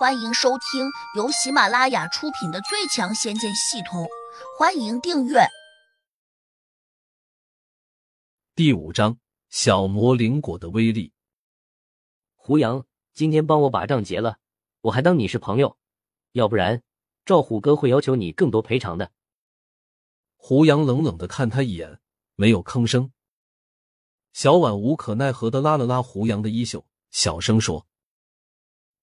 欢迎收听由喜马拉雅出品的《最强仙剑系统》，欢迎订阅。第五章：小魔灵果的威力。胡杨，今天帮我把账结了，我还当你是朋友，要不然赵虎哥会要求你更多赔偿的。胡杨冷冷的看他一眼，没有吭声。小婉无可奈何的拉了拉胡杨的衣袖，小声说。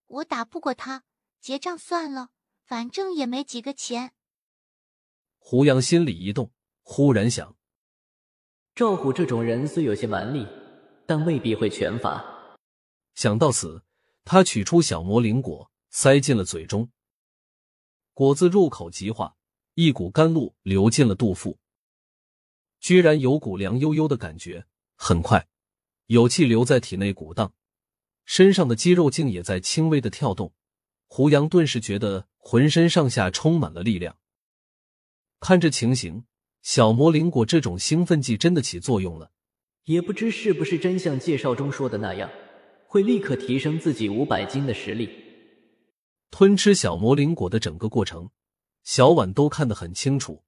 我打不过他，结账算了，反正也没几个钱。胡杨心里一动，忽然想：赵虎这种人虽有些蛮力，但未必会拳法。想到此，他取出小魔灵果，塞进了嘴中。果子入口即化，一股甘露流进了肚腹，居然有股凉悠悠的感觉。很快，有气流在体内鼓荡。身上的肌肉竟也在轻微的跳动，胡杨顿时觉得浑身上下充满了力量。看这情形，小魔灵果这种兴奋剂真的起作用了。也不知是不是真像介绍中说的那样，会立刻提升自己五百斤的实力。吞吃小魔灵果的整个过程，小婉都看得很清楚，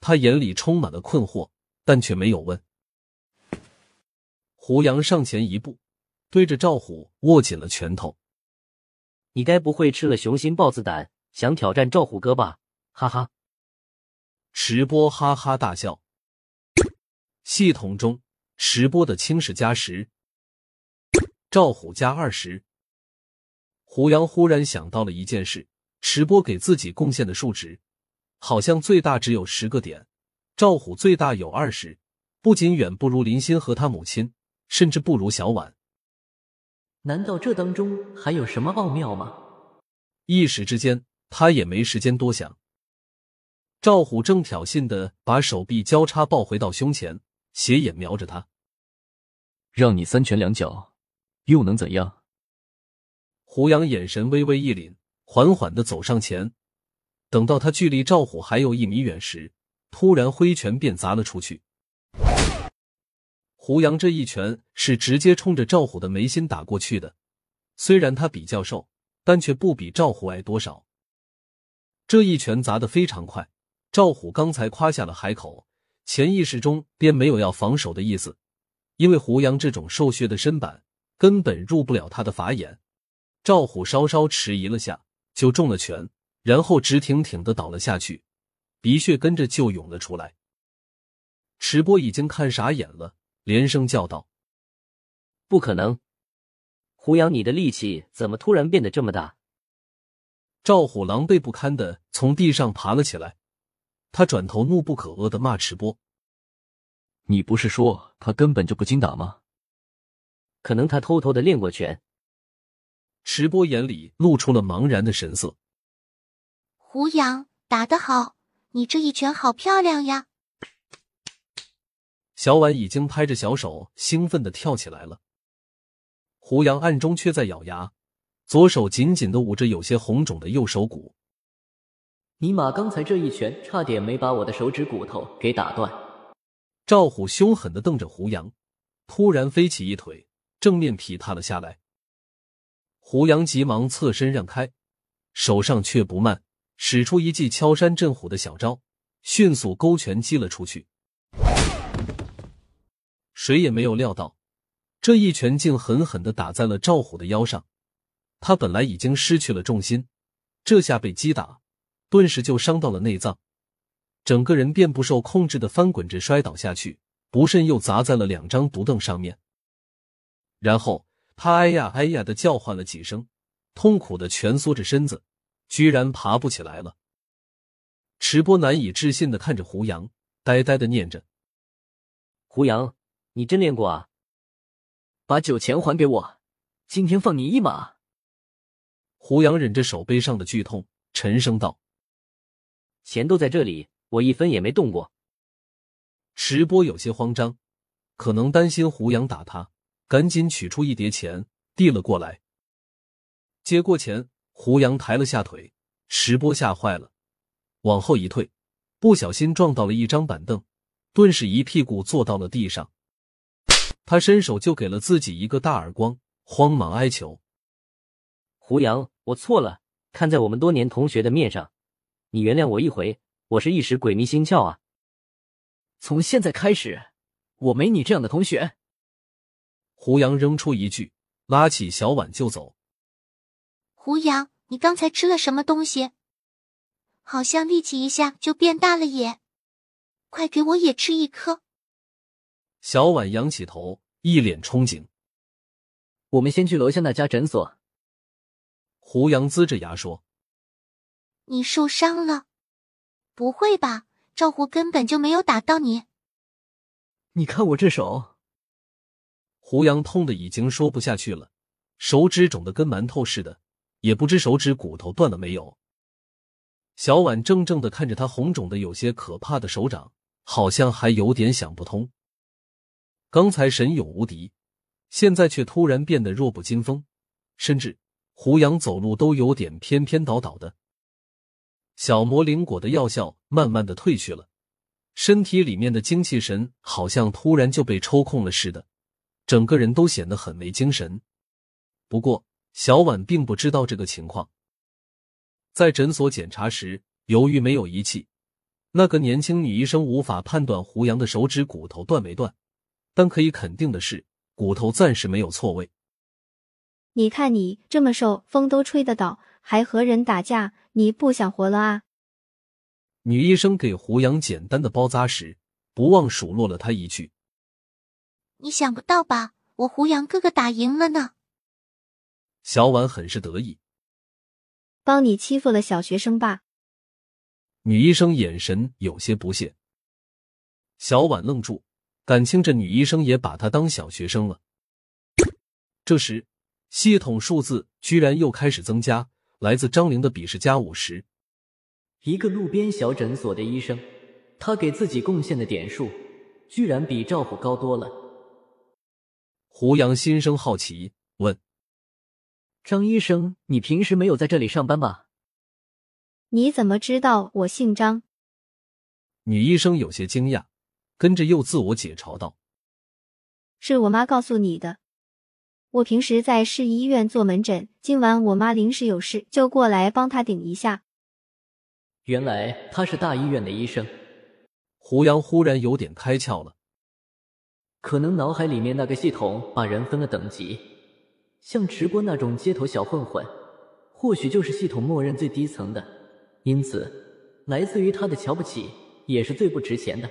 她眼里充满了困惑，但却没有问。胡杨上前一步。对着赵虎握紧了拳头，你该不会吃了雄心豹子胆，想挑战赵虎哥吧？哈哈！池波哈哈大笑。系统中，池波的轻是加十，赵虎加二十。胡杨忽然想到了一件事：池波给自己贡献的数值，好像最大只有十个点，赵虎最大有二十，不仅远不如林心和他母亲，甚至不如小婉。难道这当中还有什么奥妙吗？一时之间，他也没时间多想。赵虎正挑衅的把手臂交叉抱回到胸前，斜眼瞄着他，让你三拳两脚，又能怎样？胡杨眼神微微一凛，缓缓的走上前，等到他距离赵虎还有一米远时，突然挥拳便砸了出去。胡杨这一拳是直接冲着赵虎的眉心打过去的，虽然他比较瘦，但却不比赵虎矮多少。这一拳砸得非常快，赵虎刚才夸下了海口，潜意识中便没有要防守的意思，因为胡杨这种瘦削的身板根本入不了他的法眼。赵虎稍稍迟疑了下，就中了拳，然后直挺挺的倒了下去，鼻血跟着就涌了出来。池波已经看傻眼了。连声叫道：“不可能！胡杨，你的力气怎么突然变得这么大？”赵虎狼狈不堪的从地上爬了起来，他转头怒不可遏的骂池波：“你不是说他根本就不经打吗？可能他偷偷的练过拳。”池波眼里露出了茫然的神色。胡杨打得好，你这一拳好漂亮呀！小婉已经拍着小手，兴奋的跳起来了。胡杨暗中却在咬牙，左手紧紧的捂着有些红肿的右手骨。尼玛，刚才这一拳差点没把我的手指骨头给打断！赵虎凶狠的瞪着胡杨，突然飞起一腿，正面劈踏了下来。胡杨急忙侧身让开，手上却不慢，使出一记敲山震虎的小招，迅速勾拳击了出去。谁也没有料到，这一拳竟狠狠的打在了赵虎的腰上。他本来已经失去了重心，这下被击打，顿时就伤到了内脏，整个人便不受控制的翻滚着摔倒下去，不慎又砸在了两张独凳上面。然后他哎呀哎呀的叫唤了几声，痛苦的蜷缩着身子，居然爬不起来了。池波难以置信的看着胡杨，呆呆的念着：“胡杨。”你真练过啊！把酒钱还给我，今天放你一马。胡杨忍着手背上的剧痛，沉声道：“钱都在这里，我一分也没动过。”池波有些慌张，可能担心胡杨打他，赶紧取出一叠钱递了过来。接过钱，胡杨抬了下腿，池波吓坏了，往后一退，不小心撞到了一张板凳，顿时一屁股坐到了地上。他伸手就给了自己一个大耳光，慌忙哀求：“胡杨，我错了，看在我们多年同学的面上，你原谅我一回，我是一时鬼迷心窍啊。从现在开始，我没你这样的同学。胡杨扔出一句，拉起小婉就走。胡杨，你刚才吃了什么东西？好像力气一下就变大了耶！快给我也吃一颗。小婉仰起头，一脸憧憬。我们先去楼下那家诊所。胡杨龇着牙说：“你受伤了？不会吧？赵虎根本就没有打到你。你看我这手。”胡杨痛的已经说不下去了，手指肿的跟馒头似的，也不知手指骨头断了没有。小婉怔怔的看着他红肿的有些可怕的手掌，好像还有点想不通。刚才神勇无敌，现在却突然变得弱不禁风，甚至胡杨走路都有点偏偏倒倒的。小魔灵果的药效慢慢的退去了，身体里面的精气神好像突然就被抽空了似的。整个人都显得很没精神，不过小婉并不知道这个情况。在诊所检查时，由于没有仪器，那个年轻女医生无法判断胡杨的手指骨头断没断，但可以肯定的是，骨头暂时没有错位。你看你这么瘦，风都吹得倒，还和人打架，你不想活了啊？女医生给胡杨简单的包扎时，不忘数落了他一句。你想不到吧？我胡杨哥哥打赢了呢。小婉很是得意，帮你欺负了小学生吧？女医生眼神有些不屑。小婉愣住，感情这女医生也把他当小学生了。这时，系统数字居然又开始增加，来自张玲的笔试加五十。一个路边小诊所的医生，他给自己贡献的点数，居然比赵虎高多了。胡杨心生好奇，问：“张医生，你平时没有在这里上班吧？”你怎么知道我姓张？女医生有些惊讶，跟着又自我解嘲道：“是我妈告诉你的。我平时在市医院做门诊，今晚我妈临时有事，就过来帮她顶一下。”原来他是大医院的医生。胡杨忽然有点开窍了。可能脑海里面那个系统把人分了等级，像直播那种街头小混混，或许就是系统默认最低层的，因此来自于他的瞧不起也是最不值钱的。